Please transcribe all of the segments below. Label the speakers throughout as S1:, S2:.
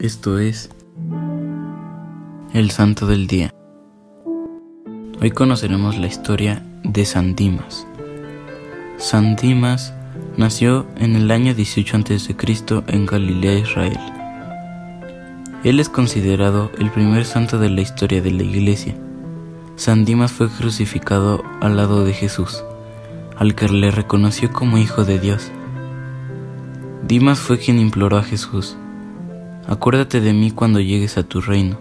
S1: Esto es el Santo del Día. Hoy conoceremos la historia de San Dimas. San Dimas nació en el año 18 a.C. en Galilea, Israel. Él es considerado el primer santo de la historia de la Iglesia. San Dimas fue crucificado al lado de Jesús, al que le reconoció como Hijo de Dios. Dimas fue quien imploró a Jesús Acuérdate de mí cuando llegues a tu reino.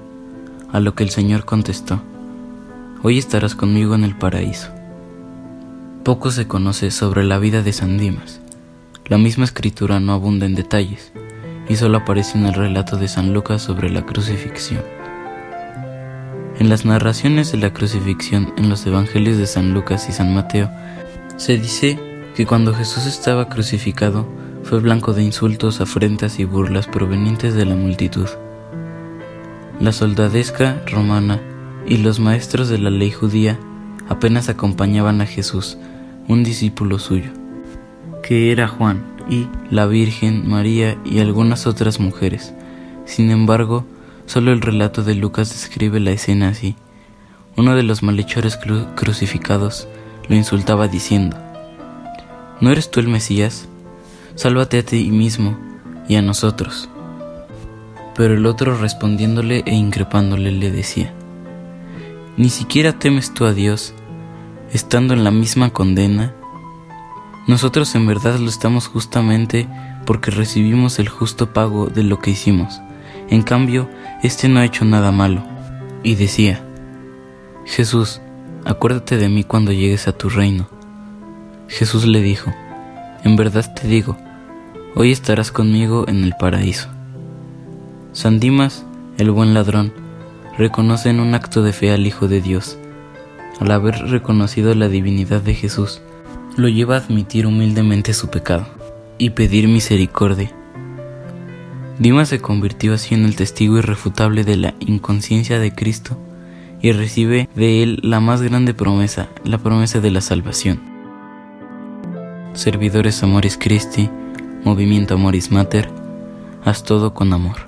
S1: A lo que el Señor contestó, Hoy estarás conmigo en el paraíso. Poco se conoce sobre la vida de San Dimas. La misma escritura no abunda en detalles, y solo aparece en el relato de San Lucas sobre la crucifixión. En las narraciones de la crucifixión en los evangelios de San Lucas y San Mateo, se dice que cuando Jesús estaba crucificado, fue blanco de insultos, afrentas y burlas provenientes de la multitud. La soldadesca romana y los maestros de la ley judía apenas acompañaban a Jesús, un discípulo suyo, que era Juan, y la Virgen, María y algunas otras mujeres. Sin embargo, solo el relato de Lucas describe la escena así. Uno de los malhechores crucificados lo insultaba diciendo, ¿No eres tú el Mesías? Sálvate a ti mismo y a nosotros. Pero el otro respondiéndole e increpándole le decía, ¿Ni siquiera temes tú a Dios, estando en la misma condena? Nosotros en verdad lo estamos justamente porque recibimos el justo pago de lo que hicimos. En cambio, éste no ha hecho nada malo. Y decía, Jesús, acuérdate de mí cuando llegues a tu reino. Jesús le dijo, En verdad te digo, hoy estarás conmigo en el paraíso. San Dimas, el buen ladrón, reconoce en un acto de fe al Hijo de Dios. Al haber reconocido la divinidad de Jesús, lo lleva a admitir humildemente su pecado y pedir misericordia. Dimas se convirtió así en el testigo irrefutable de la inconsciencia de Cristo y recibe de él la más grande promesa, la promesa de la salvación. Servidores Amoris Christi, Movimiento Amoris Mater, haz todo con amor.